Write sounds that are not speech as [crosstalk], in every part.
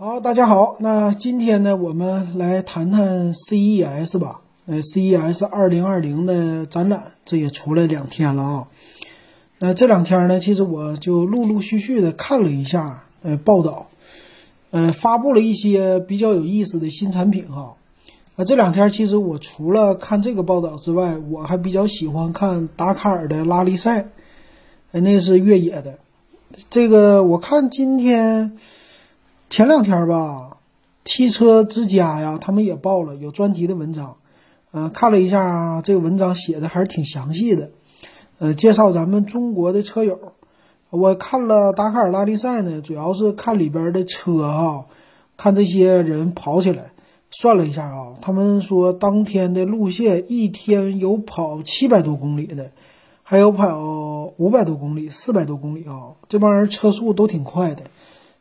好，大家好，那今天呢，我们来谈谈 CES 吧。呃，CES 二零二零的展览，这也出来两天了啊。那这两天呢，其实我就陆陆续续的看了一下，呃，报道，呃，发布了一些比较有意思的新产品哈。啊，这两天其实我除了看这个报道之外，我还比较喜欢看达喀尔的拉力赛，呃，那是越野的。这个我看今天。前两天吧，汽车之家呀，他们也报了有专题的文章，呃，看了一下这个文章写的还是挺详细的，呃，介绍咱们中国的车友。我看了达喀尔拉力赛呢，主要是看里边的车哈，看这些人跑起来，算了一下啊，他们说当天的路线一天有跑七百多公里的，还有跑五百多公里、四百多公里啊，这帮人车速都挺快的。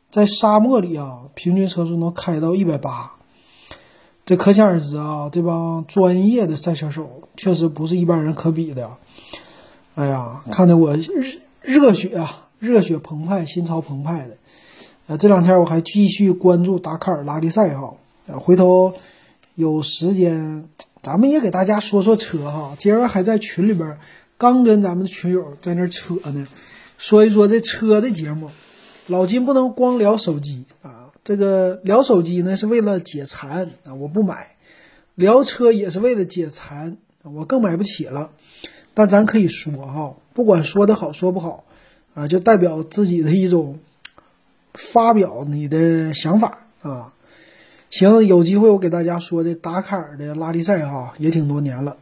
在沙漠里啊，平均车速能开到一百八，这可想而知啊，这帮专业的赛车手确实不是一般人可比的。哎呀，看得我热热血啊，热血澎湃，心潮澎湃的。呃，这两天我还继续关注达喀尔拉力赛哈，回头有时间咱们也给大家说说车哈。今儿还在群里边，刚跟咱们的群友在那扯呢，说一说这车的节目。老金不能光聊手机啊，这个聊手机呢是为了解馋啊，我不买；聊车也是为了解馋，我更买不起了。但咱可以说哈，不管说的好说不好啊，就代表自己的一种发表你的想法啊。行，有机会我给大家说这达喀尔的拉力赛哈，也挺多年了。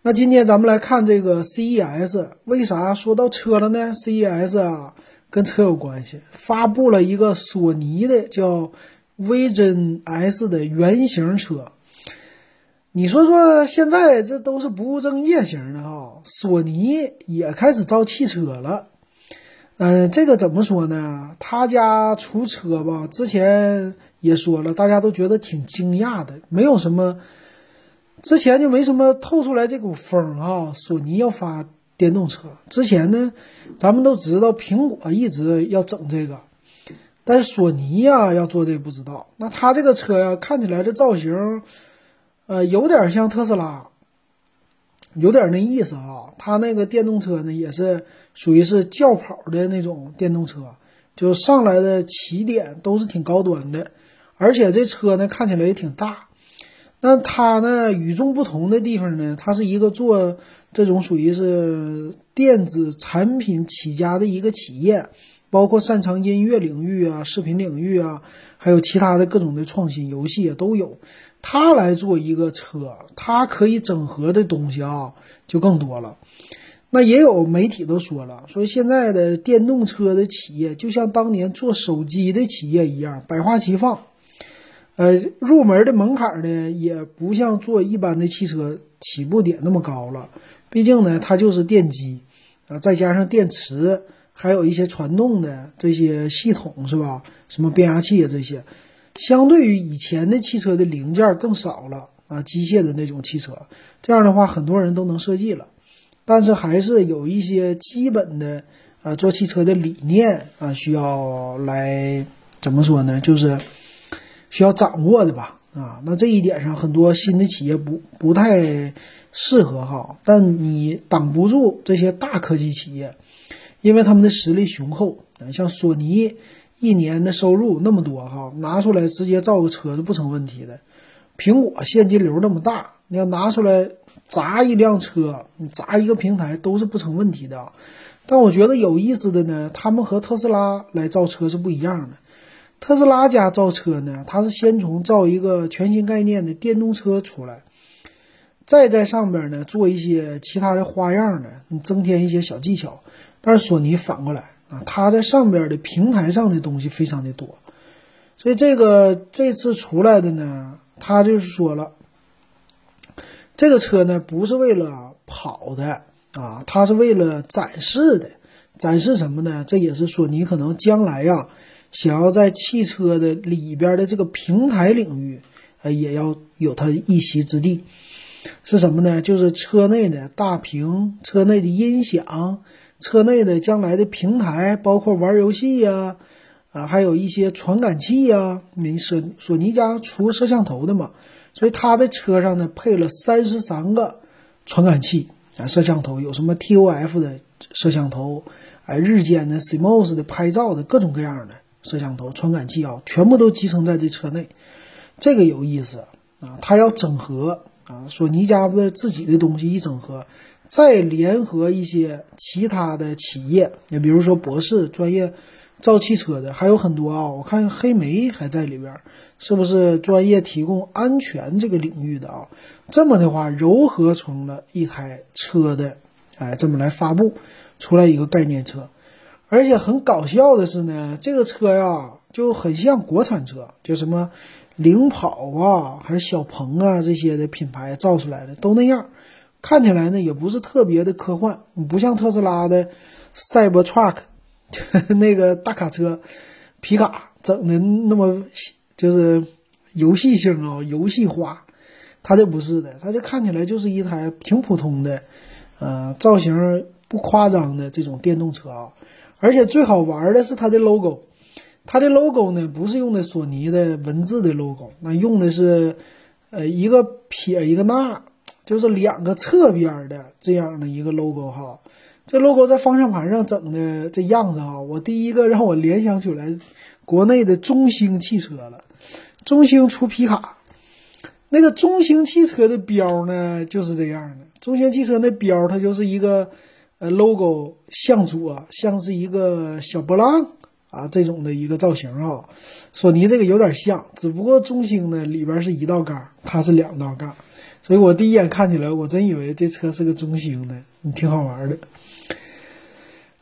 那今天咱们来看这个 CES，为啥说到车了呢？CES 啊。跟车有关系，发布了一个索尼的叫 Vision S 的原型车。你说说，现在这都是不务正业型的哈，索尼也开始造汽车了。嗯，这个怎么说呢？他家出车吧，之前也说了，大家都觉得挺惊讶的，没有什么，之前就没什么透出来这股风啊。索尼要发。电动车之前呢，咱们都知道苹果一直要整这个，但是索尼呀要做这不知道。那它这个车呀看起来这造型，呃，有点像特斯拉，有点那意思啊。它那个电动车呢也是属于是轿跑的那种电动车，就上来的起点都是挺高端的，而且这车呢看起来也挺大。那它呢与众不同的地方呢，它是一个做。这种属于是电子产品起家的一个企业，包括擅长音乐领域啊、视频领域啊，还有其他的各种的创新游戏也都有。他来做一个车，它可以整合的东西啊就更多了。那也有媒体都说了，说现在的电动车的企业就像当年做手机的企业一样，百花齐放。呃，入门的门槛呢，也不像做一般的汽车起步点那么高了。毕竟呢，它就是电机，啊，再加上电池，还有一些传动的这些系统，是吧？什么变压器啊这些，相对于以前的汽车的零件更少了啊，机械的那种汽车，这样的话很多人都能设计了，但是还是有一些基本的啊做汽车的理念啊需要来怎么说呢？就是需要掌握的吧，啊，那这一点上很多新的企业不不太。适合哈，但你挡不住这些大科技企业，因为他们的实力雄厚。像索尼一年的收入那么多哈，拿出来直接造个车是不成问题的。苹果现金流那么大，你要拿出来砸一辆车，你砸一个平台都是不成问题的。但我觉得有意思的呢，他们和特斯拉来造车是不一样的。特斯拉家造车呢，它是先从造一个全新概念的电动车出来。再在上边呢做一些其他的花样呢，你增添一些小技巧。但是索尼反过来啊，它在上边的平台上的东西非常的多，所以这个这次出来的呢，它就是说了，这个车呢不是为了跑的啊，它是为了展示的。展示什么呢？这也是索尼可能将来呀，想要在汽车的里边的这个平台领域，呃，也要有它一席之地。是什么呢？就是车内的大屏、车内的音响、车内的将来的平台，包括玩游戏呀，啊，还有一些传感器呀。你索索尼家出摄像头的嘛，所以它的车上呢配了三十三个传感器啊，摄像头有什么 TOF 的摄像头，哎，日间的 CMOS 的拍照的各种各样的摄像头传感器啊，全部都集成在这车内，这个有意思啊，它要整合啊，索尼家的自己的东西一整合。再联合一些其他的企业，你比如说博士专业造汽车的，还有很多啊。我看黑莓还在里边，是不是专业提供安全这个领域的啊？这么的话，糅合成了一台车的，哎，这么来发布出来一个概念车。而且很搞笑的是呢，这个车呀就很像国产车，就什么领跑啊，还是小鹏啊这些的品牌造出来的都那样。看起来呢也不是特别的科幻，不像特斯拉的赛博 truck 那个大卡车皮卡整的那么就是游戏性啊，游戏化。它这不是的，它这看起来就是一台挺普通的，呃，造型不夸张的这种电动车啊。而且最好玩的是它的 logo，它的 logo 呢不是用的索尼的文字的 logo，那用的是呃一个撇一个捺。就是两个侧边的这样的一个 logo 哈，这 logo 在方向盘上整的这样子哈，我第一个让我联想起来国内的中兴汽车了。中兴出皮卡，那个中兴汽车的标呢就是这样的。中兴汽车那标它就是一个呃 logo 向左，像是一个小波浪啊这种的一个造型啊。索尼这个有点像，只不过中兴呢里边是一道杠，它是两道杠。所以我第一眼看起来，我真以为这车是个中兴的，你挺好玩的。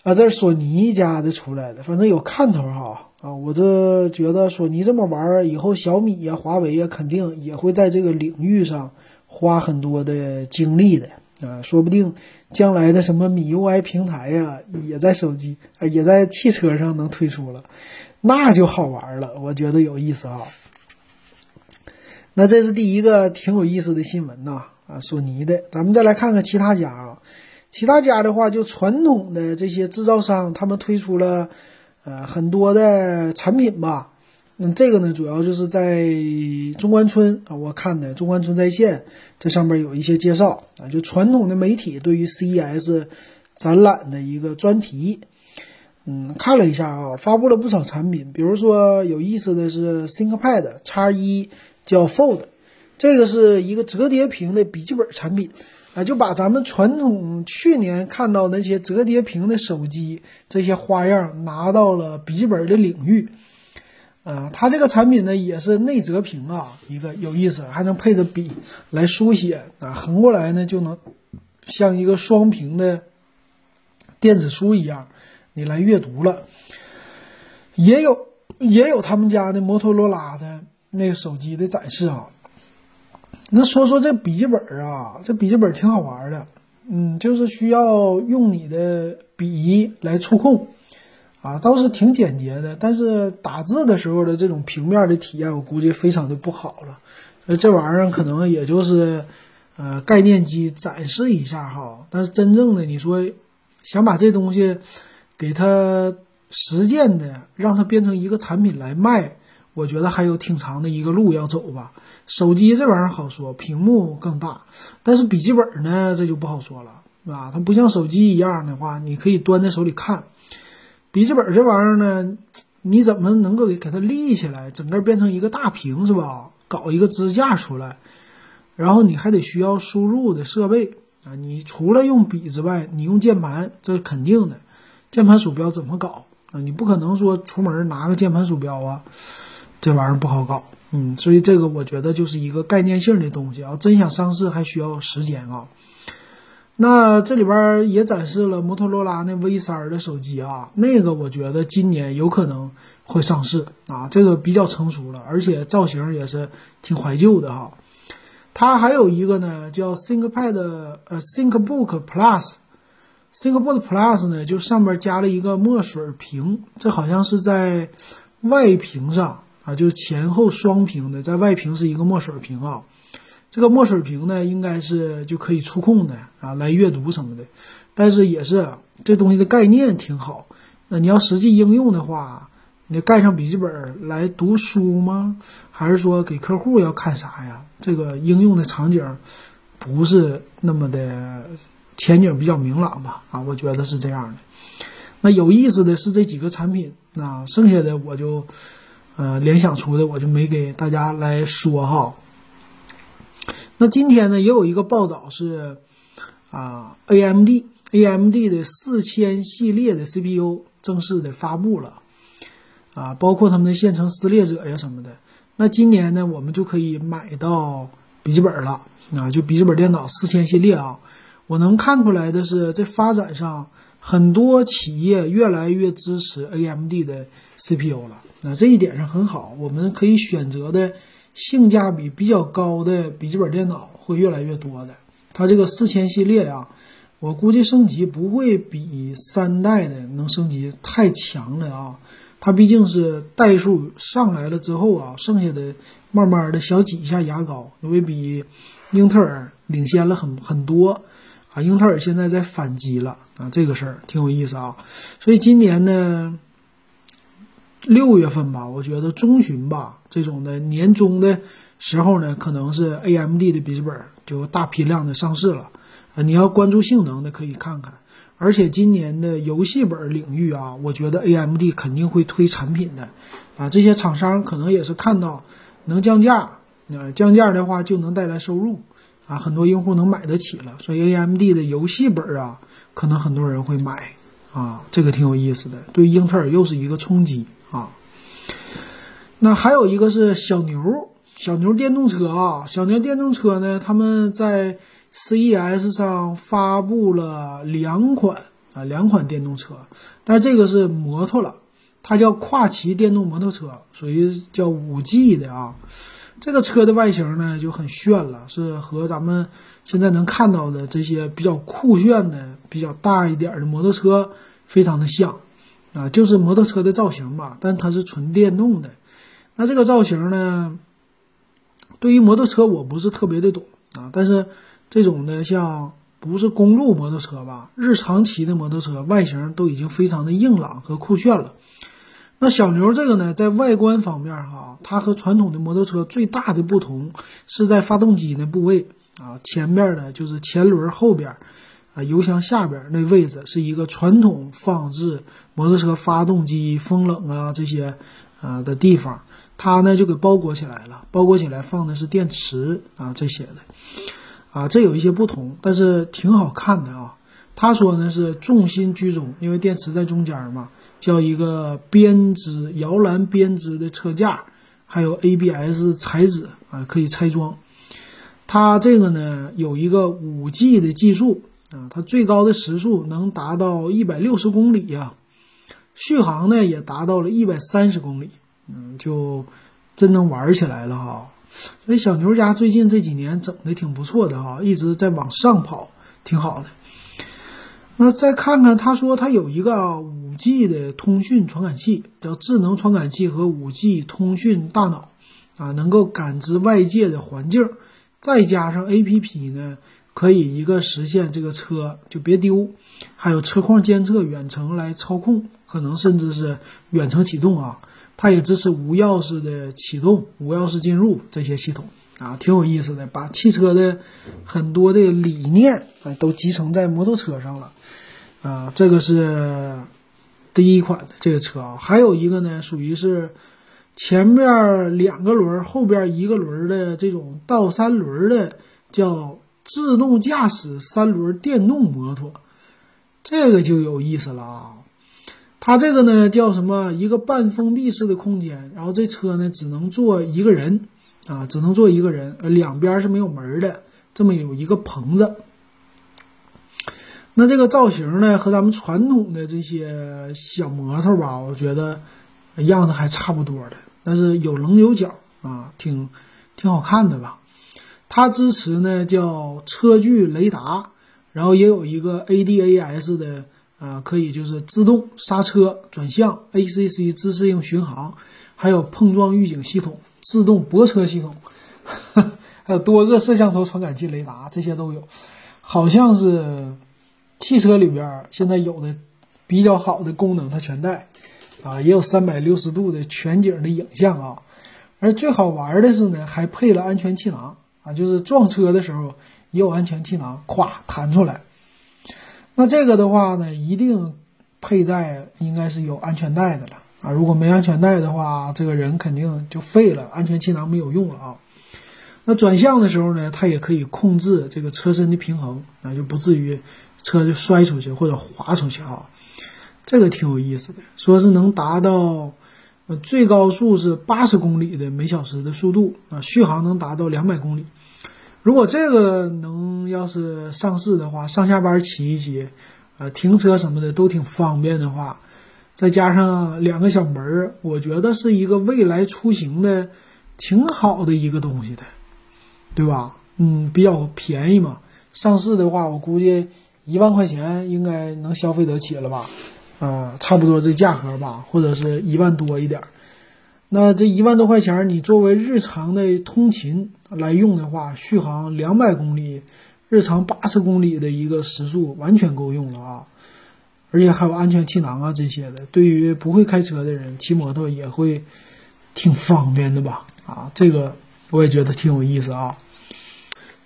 啊，这是索尼家的出来的，反正有看头哈。啊，我这觉得索尼这么玩，以后小米呀、华为呀，肯定也会在这个领域上花很多的精力的。啊，说不定将来的什么米 UI 平台呀，也在手机啊，也在汽车上能推出了，那就好玩了。我觉得有意思哈。那这是第一个挺有意思的新闻呐，啊，索尼的。咱们再来看看其他家啊，其他家的话，就传统的这些制造商，他们推出了呃很多的产品吧。那这个呢，主要就是在中关村啊，我看的中关村在线这上面有一些介绍啊，就传统的媒体对于 CES 展览的一个专题。嗯，看了一下啊，发布了不少产品，比如说有意思的是 ThinkPad X 一。叫 Fold，这个是一个折叠屏的笔记本产品，啊，就把咱们传统去年看到那些折叠屏的手机这些花样拿到了笔记本的领域，啊，它这个产品呢也是内折屏啊，一个有意思，还能配着笔来书写啊，横过来呢就能像一个双屏的电子书一样，你来阅读了，也有也有他们家的摩托罗拉的。那个手机的展示啊，那说说这笔记本啊，这笔记本挺好玩的，嗯，就是需要用你的笔来触控，啊，倒是挺简洁的，但是打字的时候的这种平面的体验，我估计非常的不好了。那这玩意儿可能也就是，呃，概念机展示一下哈，但是真正的你说想把这东西给它实践的，让它变成一个产品来卖。我觉得还有挺长的一个路要走吧。手机这玩意儿好说，屏幕更大，但是笔记本呢，这就不好说了，啊，它不像手机一样的话，你可以端在手里看。笔记本这玩意儿呢，你怎么能够给给它立起来，整个变成一个大屏是吧？搞一个支架出来，然后你还得需要输入的设备啊。你除了用笔之外，你用键盘，这是肯定的。键盘鼠标怎么搞啊？你不可能说出门拿个键盘鼠标啊。这玩意儿不好搞，嗯，所以这个我觉得就是一个概念性的东西啊，真想上市还需要时间啊。那这里边也展示了摩托罗拉那 V 三的手机啊，那个我觉得今年有可能会上市啊，这个比较成熟了，而且造型也是挺怀旧的哈。它还有一个呢，叫 ThinkPad 呃 ThinkBook Plus，ThinkBook Plus 呢就上面加了一个墨水屏，这好像是在外屏上。啊，就是前后双屏的，在外屏是一个墨水屏啊，这个墨水屏呢，应该是就可以触控的啊，来阅读什么的。但是也是这东西的概念挺好，那你要实际应用的话，你盖上笔记本来读书吗？还是说给客户要看啥呀？这个应用的场景不是那么的前景比较明朗吧？啊，我觉得是这样的。那有意思的是这几个产品，那剩下的我就呃联想出的我就没给大家来说哈。那今天呢也有一个报道是啊，AMD AMD 的四千系列的 CPU 正式的发布了。啊，包括他们的线程撕裂者呀什么的，那今年呢，我们就可以买到笔记本了。啊，就笔记本电脑四千系列啊，我能看出来的是，在发展上很多企业越来越支持 AMD 的 CPU 了。那这一点上很好，我们可以选择的性价比比较高的笔记本电脑会越来越多的。它这个四千系列啊，我估计升级不会比三代的能升级太强了啊。它毕竟是代数上来了之后啊，剩下的慢慢的小挤一下牙膏，因为比英特尔领先了很很多啊。英特尔现在在反击了啊，这个事儿挺有意思啊。所以今年呢，六月份吧，我觉得中旬吧，这种的年终的时候呢，可能是 AMD 的笔记本就大批量的上市了啊。你要关注性能的，可以看看。而且今年的游戏本领域啊，我觉得 AMD 肯定会推产品的，啊，这些厂商可能也是看到能降价，啊，降价的话就能带来收入，啊，很多用户能买得起了，所以 AMD 的游戏本啊，可能很多人会买，啊，这个挺有意思的，对英特尔又是一个冲击。那还有一个是小牛，小牛电动车啊，小牛电动车呢，他们在。CES 上发布了两款啊，两款电动车，但这个是摩托了，它叫跨骑电动摩托车，属于叫五 G 的啊。这个车的外形呢就很炫了，是和咱们现在能看到的这些比较酷炫的、比较大一点的摩托车非常的像啊，就是摩托车的造型吧，但它是纯电动的。那这个造型呢，对于摩托车我不是特别的懂啊，但是。这种的像不是公路摩托车吧？日常骑的摩托车外形都已经非常的硬朗和酷炫了。那小牛这个呢，在外观方面哈，它和传统的摩托车最大的不同是在发动机的部位啊，前面的就是前轮后边啊，油箱下边那位置是一个传统放置摩托车发动机、风冷啊这些啊的地方，它呢就给包裹起来了，包裹起来放的是电池啊这些的。啊，这有一些不同，但是挺好看的啊。他说呢是重心居中，因为电池在中间嘛，叫一个编织摇篮编织的车架，还有 ABS 材质啊，可以拆装。它这个呢有一个五 G 的技术啊，它最高的时速能达到一百六十公里呀，续航呢也达到了一百三十公里，嗯，就真能玩起来了哈。所以小牛家最近这几年整的挺不错的哈，一直在往上跑，挺好的。那再看看，他说他有一个五 G 的通讯传感器，叫智能传感器和五 G 通讯大脑，啊，能够感知外界的环境，再加上 APP 呢，可以一个实现这个车就别丢，还有车况监测、远程来操控，可能甚至是远程启动啊。它也支持无钥匙的启动、无钥匙进入这些系统啊，挺有意思的，把汽车的很多的理念啊都集成在摩托车上了啊。这个是第一款的这个车啊，还有一个呢，属于是前面两个轮、后边一个轮的这种倒三轮的，叫自动驾驶三轮电动摩托，这个就有意思了啊。它这个呢叫什么？一个半封闭式的空间，然后这车呢只能坐一个人，啊，只能坐一个人，呃，两边是没有门的，这么有一个棚子。那这个造型呢和咱们传统的这些小摩托吧，我觉得样子还差不多的，但是有棱有角啊，挺挺好看的吧。它支持呢叫车距雷达，然后也有一个 ADAS 的。啊，可以就是自动刹车、转向、ACC 自适应巡航，还有碰撞预警系统、自动泊车系统，[laughs] 还有多个摄像头传感器、雷达，这些都有。好像是汽车里边现在有的比较好的功能，它全带。啊，也有三百六十度的全景的影像啊。而最好玩的是呢，还配了安全气囊啊，就是撞车的时候也有安全气囊，咵弹出来。那这个的话呢，一定佩戴应该是有安全带的了啊。如果没安全带的话，这个人肯定就废了，安全气囊没有用了啊。那转向的时候呢，它也可以控制这个车身的平衡，那就不至于车就摔出去或者滑出去啊。这个挺有意思的，说是能达到呃最高速是八十公里的每小时的速度啊，续航能达到两百公里。如果这个能要是上市的话，上下班骑一骑，呃，停车什么的都挺方便的话，再加上两个小门儿，我觉得是一个未来出行的挺好的一个东西的。对吧？嗯，比较便宜嘛。上市的话，我估计一万块钱应该能消费得起了吧？啊，差不多这价格吧，或者是一万多一点。那这一万多块钱，你作为日常的通勤来用的话，续航两百公里，日常八十公里的一个时速，完全够用了啊！而且还有安全气囊啊这些的，对于不会开车的人骑摩托也会挺方便的吧？啊，这个我也觉得挺有意思啊。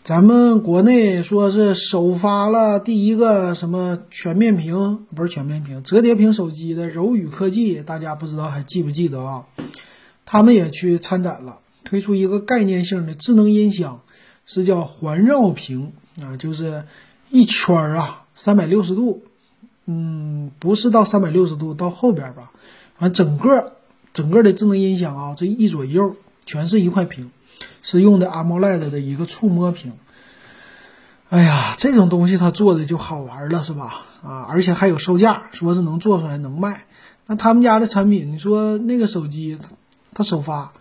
咱们国内说是首发了第一个什么全面屏，不是全面屏，折叠屏手机的柔宇科技，大家不知道还记不记得啊？他们也去参展了，推出一个概念性的智能音箱，是叫环绕屏啊，就是一圈儿啊，三百六十度，嗯，不是到三百六十度，到后边吧，完整个整个的智能音箱啊，这一左一右全是一块屏。是用的 AMOLED 的一个触摸屏，哎呀，这种东西它做的就好玩了，是吧？啊，而且还有售价，说是能做出来能卖。那他们家的产品，你说那个手机，它首发，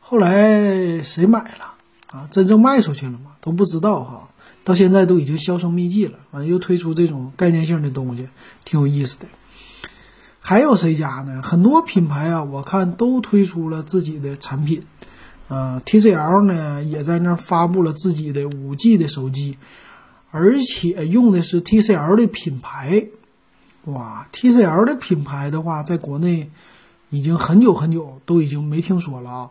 后来谁买了啊？真正卖出去了吗？都不知道哈。到现在都已经销声匿迹了。完又推出这种概念性的东西，挺有意思的。还有谁家呢？很多品牌啊，我看都推出了自己的产品。呃，TCL 呢也在那儿发布了自己的五 G 的手机，而且用的是 TCL 的品牌。哇，TCL 的品牌的话，在国内已经很久很久都已经没听说了啊。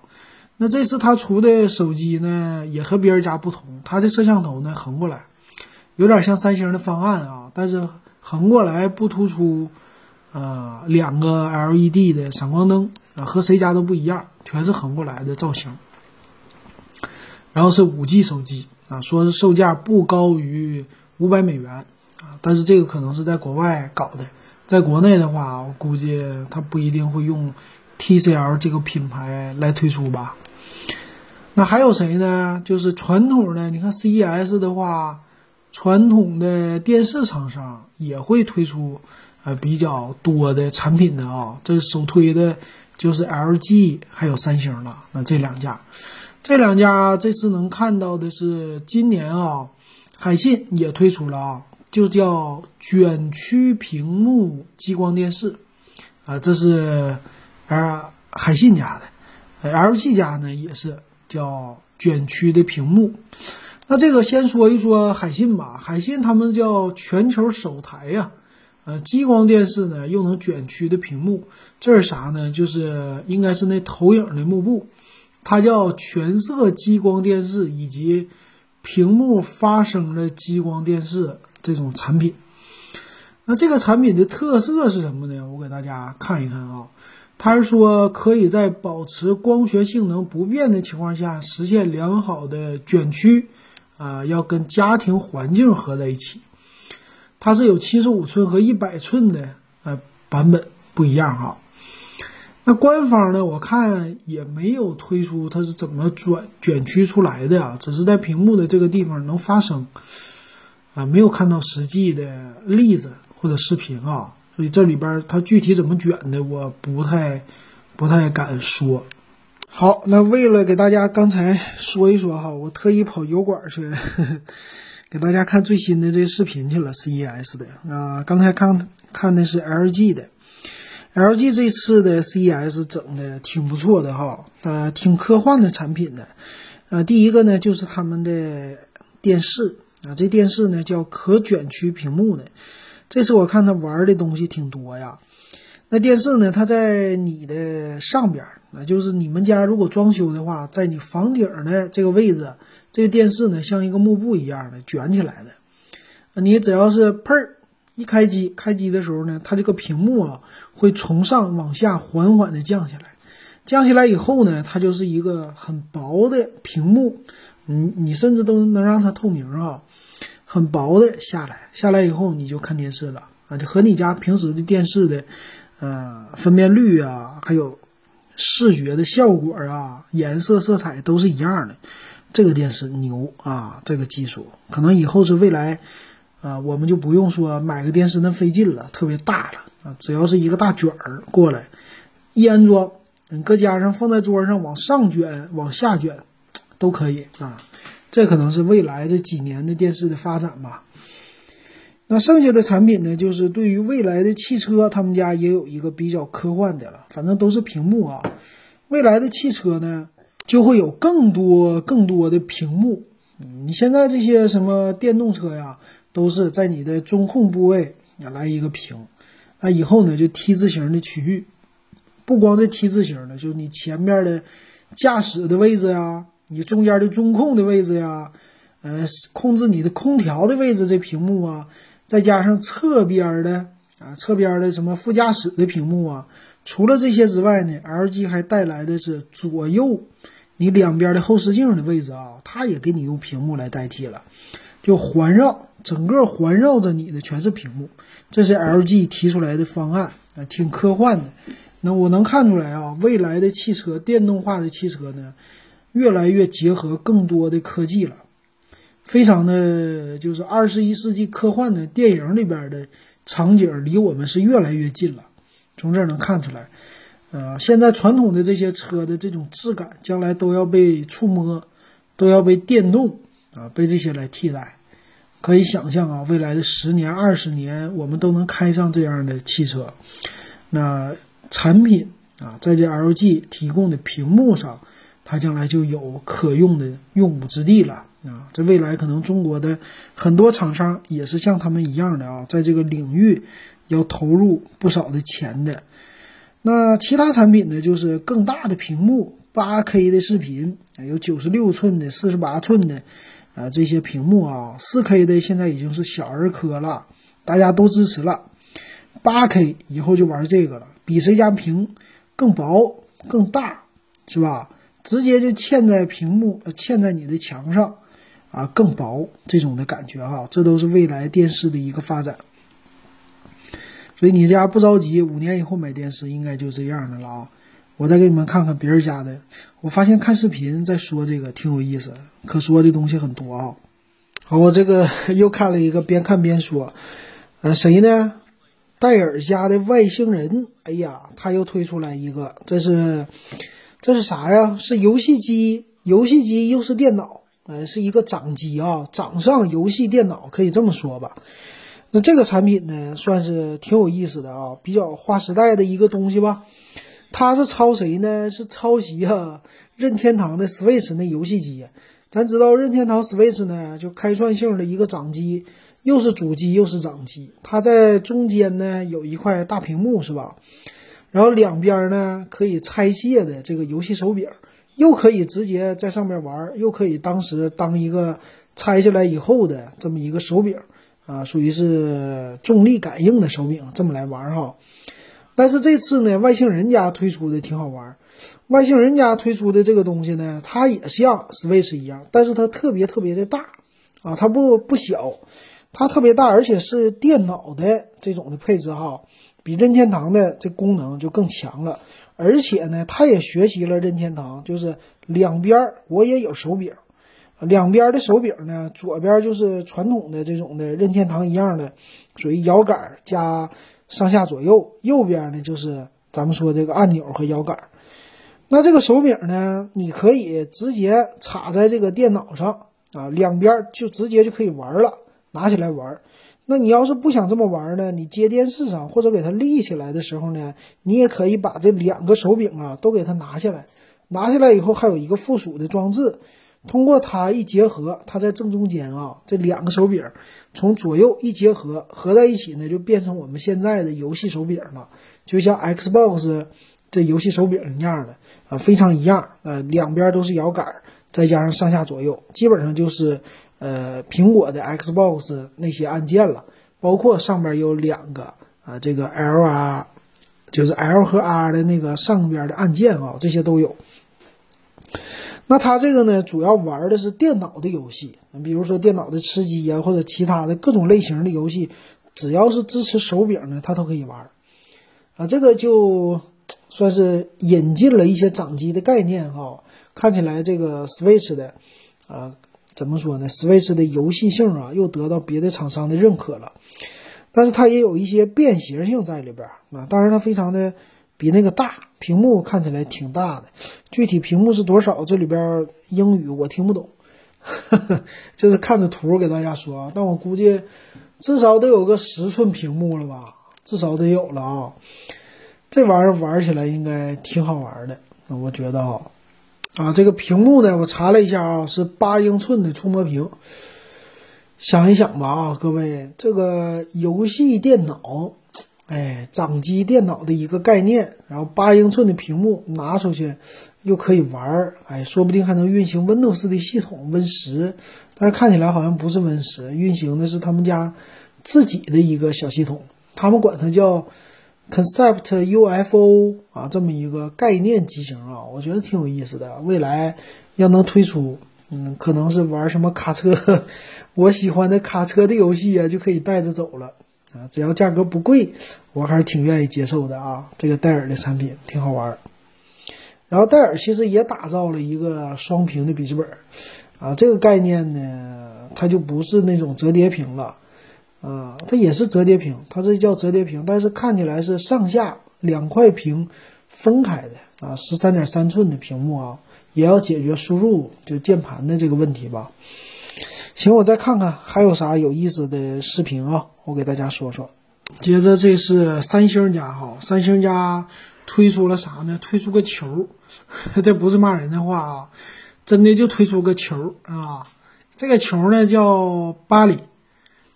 那这次他出的手机呢，也和别人家不同，它的摄像头呢横过来，有点像三星的方案啊，但是横过来不突出，呃，两个 LED 的闪光灯啊，和谁家都不一样，全是横过来的造型。然后是五 G 手机啊，说是售价不高于五百美元啊，但是这个可能是在国外搞的，在国内的话，我估计它不一定会用 TCL 这个品牌来推出吧。那还有谁呢？就是传统的，你看 CES 的话，传统的电视厂商也会推出呃比较多的产品的啊，这首推的就是 LG 还有三星了，那这两家。这两家这次能看到的是，今年啊，海信也推出了啊，就叫卷曲屏幕激光电视，啊，这是啊海信家的，LG 家呢也是叫卷曲的屏幕。那这个先说一说海信吧，海信他们叫全球首台呀，呃，激光电视呢又能卷曲的屏幕，这是啥呢？就是应该是那投影的幕布。它叫全色激光电视以及屏幕发声的激光电视这种产品。那这个产品的特色是什么呢？我给大家看一看啊。它是说可以在保持光学性能不变的情况下实现良好的卷曲，啊，要跟家庭环境合在一起。它是有七十五寸和一百寸的呃版本不一样哈。那官方呢？我看也没有推出它是怎么转卷曲出来的啊，只是在屏幕的这个地方能发声，啊，没有看到实际的例子或者视频啊，所以这里边它具体怎么卷的，我不太不太敢说。好，那为了给大家刚才说一说哈，我特意跑油管去 [laughs] 给大家看最新的这视频去了，CES 的啊，刚才看看的是 LG 的。LG 这次的 CES 整的挺不错的哈，呃，挺科幻的产品的。呃，第一个呢就是他们的电视啊，这电视呢叫可卷曲屏幕的。这次我看他玩的东西挺多呀。那电视呢，它在你的上边，那就是你们家如果装修的话，在你房顶的这个位置，这个电视呢像一个幕布一样的卷起来的。你只要是砰一开机，开机的时候呢，它这个屏幕啊会从上往下缓缓的降下来。降下来以后呢，它就是一个很薄的屏幕，你你甚至都能让它透明啊，很薄的下来，下来以后你就看电视了啊，就和你家平时的电视的，呃，分辨率啊，还有视觉的效果啊，颜色色彩都是一样的。这个电视牛啊，这个技术可能以后是未来，啊，我们就不用说买个电视那费劲了，特别大了啊，只要是一个大卷儿过来，一安装。你搁家上放在桌上，往上卷、往下卷，都可以啊。这可能是未来这几年的电视的发展吧。那剩下的产品呢，就是对于未来的汽车，他们家也有一个比较科幻的了。反正都是屏幕啊。未来的汽车呢，就会有更多更多的屏幕。你现在这些什么电动车呀，都是在你的中控部位来一个屏。那以后呢，就 T 字形的区域。不光这 T 字形的，就是你前面的驾驶的位置呀，你中间的中控的位置呀，呃，控制你的空调的位置这屏幕啊，再加上侧边的啊，侧边的什么副驾驶的屏幕啊，除了这些之外呢，LG 还带来的是左右你两边的后视镜的位置啊，它也给你用屏幕来代替了，就环绕整个环绕着你的全是屏幕，这是 LG 提出来的方案啊，挺科幻的。那我能看出来啊，未来的汽车电动化的汽车呢，越来越结合更多的科技了，非常的就是二十一世纪科幻的电影里边的场景，离我们是越来越近了。从这儿能看出来，呃，现在传统的这些车的这种质感，将来都要被触摸，都要被电动啊，被这些来替代。可以想象啊，未来的十年、二十年，我们都能开上这样的汽车，那。产品啊，在这 LG 提供的屏幕上，它将来就有可用的用武之地了啊！这未来，可能中国的很多厂商也是像他们一样的啊，在这个领域要投入不少的钱的。那其他产品呢，就是更大的屏幕，8K 的视频，有96寸的、48寸的啊，这些屏幕啊，4K 的现在已经是小儿科了，大家都支持了。8K 以后就玩这个了。比谁家屏更薄更大，是吧？直接就嵌在屏幕，嵌在你的墙上，啊，更薄这种的感觉哈，这都是未来电视的一个发展。所以你家不着急，五年以后买电视应该就这样的了啊！我再给你们看看别人家的，我发现看视频在说这个挺有意思，可说的东西很多啊。好，我这个 [laughs] 又看了一个边看边说，呃，谁呢？戴尔家的外星人，哎呀，他又推出来一个，这是，这是啥呀？是游戏机，游戏机又是电脑，呃，是一个掌机啊，掌上游戏电脑，可以这么说吧。那这个产品呢，算是挺有意思的啊，比较划时代的一个东西吧。它是抄谁呢？是抄袭啊，任天堂的 Switch 那游戏机。咱知道任天堂 Switch 呢，就开创性的一个掌机。又是主机又是掌机，它在中间呢有一块大屏幕是吧？然后两边呢可以拆卸的这个游戏手柄，又可以直接在上面玩，又可以当时当一个拆下来以后的这么一个手柄啊，属于是重力感应的手柄，这么来玩哈。但是这次呢，外星人家推出的挺好玩，外星人家推出的这个东西呢，它也像 Switch 一样，但是它特别特别的大啊，它不不小。它特别大，而且是电脑的这种的配置哈，比任天堂的这功能就更强了。而且呢，它也学习了任天堂，就是两边我也有手柄，两边的手柄呢，左边就是传统的这种的任天堂一样的，属于摇杆加上下左右，右边呢就是咱们说这个按钮和摇杆。那这个手柄呢，你可以直接插在这个电脑上啊，两边就直接就可以玩了。拿起来玩，那你要是不想这么玩呢？你接电视上或者给它立起来的时候呢，你也可以把这两个手柄啊都给它拿下来。拿下来以后还有一个附属的装置，通过它一结合，它在正中间啊，这两个手柄从左右一结合，合在一起呢，就变成我们现在的游戏手柄了，就像 Xbox 这游戏手柄一样的啊，非常一样。呃，两边都是摇杆，再加上上下左右，基本上就是呃苹果的 Xbox 那些按键了，包括上边有两个啊，这个 L 啊，就是 L 和 R 的那个上边的按键啊，这些都有。那它这个呢，主要玩的是电脑的游戏，比如说电脑的吃鸡呀，或者其他的各种类型的游戏，只要是支持手柄的，它都可以玩。啊，这个就算是引进了一些掌机的概念哈。看起来这个 Switch 的，啊，怎么说呢？Switch 的游戏性啊，又得到别的厂商的认可了。但是它也有一些便携性在里边啊，当然它非常的比那个大。屏幕看起来挺大的，具体屏幕是多少？这里边英语我听不懂，呵 [laughs] 呵就是看着图给大家说啊。但我估计至少得有个十寸屏幕了吧，至少得有了啊。这玩意儿玩起来应该挺好玩的，我觉得啊，啊这个屏幕呢，我查了一下啊，是八英寸的触摸屏。想一想吧啊，各位，这个游戏电脑。哎，掌机电脑的一个概念，然后八英寸的屏幕拿出去又可以玩儿，哎，说不定还能运行 Windows 的系统 Win 十，但是看起来好像不是 Win 十，运行的是他们家自己的一个小系统，他们管它叫 Concept UFO 啊，这么一个概念机型啊，我觉得挺有意思的。未来要能推出，嗯，可能是玩什么卡车，[laughs] 我喜欢的卡车的游戏啊，就可以带着走了。啊，只要价格不贵，我还是挺愿意接受的啊。这个戴尔的产品挺好玩。然后戴尔其实也打造了一个双屏的笔记本，啊，这个概念呢，它就不是那种折叠屏了，啊，它也是折叠屏，它这叫折叠屏，但是看起来是上下两块屏分开的啊，十三点三寸的屏幕啊，也要解决输入就键盘的这个问题吧。行，我再看看还有啥有意思的视频啊，我给大家说说。接着这是三星家哈，三星家推出了啥呢？推出个球，[laughs] 这不是骂人的话啊，真的就推出个球啊。这个球呢叫巴里，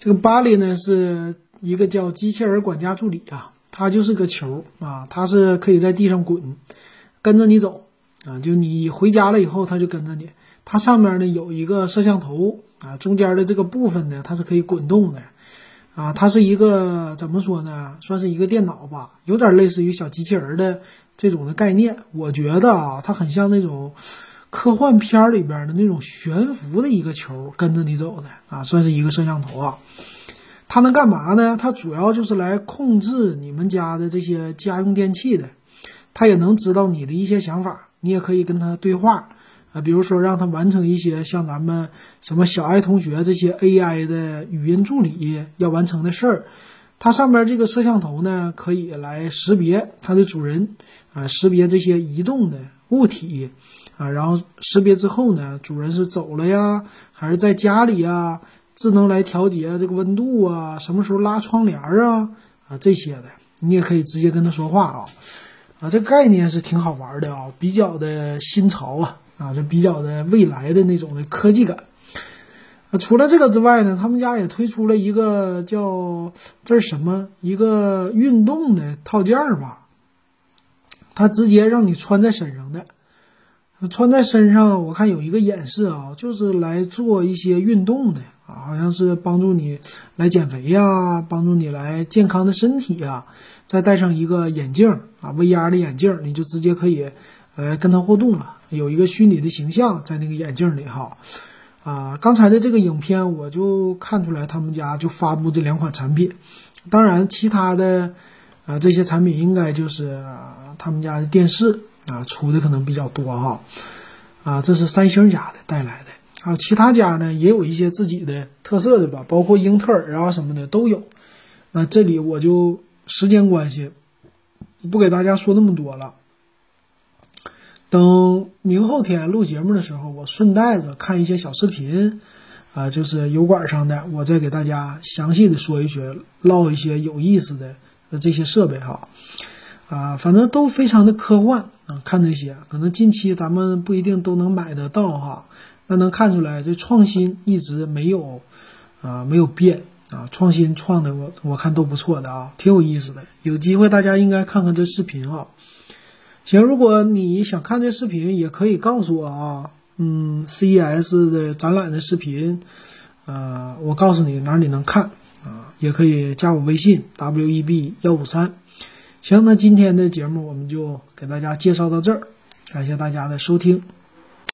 这个巴里呢是一个叫机器人管家助理啊，它就是个球啊，它是可以在地上滚，跟着你走啊，就你回家了以后，它就跟着你。它上面呢有一个摄像头啊，中间的这个部分呢，它是可以滚动的，啊，它是一个怎么说呢？算是一个电脑吧，有点类似于小机器人的这种的概念。我觉得啊，它很像那种科幻片里边的那种悬浮的一个球，跟着你走的啊，算是一个摄像头啊。它能干嘛呢？它主要就是来控制你们家的这些家用电器的，它也能知道你的一些想法，你也可以跟它对话。啊，比如说让他完成一些像咱们什么小爱同学这些 AI 的语音助理要完成的事儿，它上边这个摄像头呢，可以来识别它的主人，啊，识别这些移动的物体，啊，然后识别之后呢，主人是走了呀，还是在家里呀？智能来调节这个温度啊，什么时候拉窗帘啊？啊，这些的你也可以直接跟他说话啊，啊，这概念是挺好玩的啊，比较的新潮啊。啊，就比较的未来的那种的科技感。啊，除了这个之外呢，他们家也推出了一个叫这是什么一个运动的套件吧？它直接让你穿在身上的，穿在身上，我看有一个演示啊，就是来做一些运动的啊，好像是帮助你来减肥呀，帮助你来健康的身体呀。再戴上一个眼镜啊，VR 的眼镜，你就直接可以来跟它互动了。有一个虚拟的形象在那个眼镜里哈，啊，刚才的这个影片我就看出来他们家就发布这两款产品，当然其他的啊这些产品应该就是他们家的电视啊出的可能比较多哈，啊，这是三星家的带来的，啊，其他家呢也有一些自己的特色的吧，包括英特尔啊什么的都有，那这里我就时间关系不给大家说那么多了。等明后天录节目的时候，我顺带着看一些小视频，啊，就是油管上的，我再给大家详细的说一说，唠一些有意思的这些设备哈，啊，反正都非常的科幻啊，看这些，可能近期咱们不一定都能买得到哈，那能看出来这创新一直没有啊没有变啊，创新创的我我看都不错的啊，挺有意思的。有机会大家应该看看这视频啊。行，如果你想看这视频，也可以告诉我啊。嗯，CES 的展览的视频，呃，我告诉你哪里能看啊，也可以加我微信 web 幺五三。行，那今天的节目我们就给大家介绍到这儿，感谢大家的收听。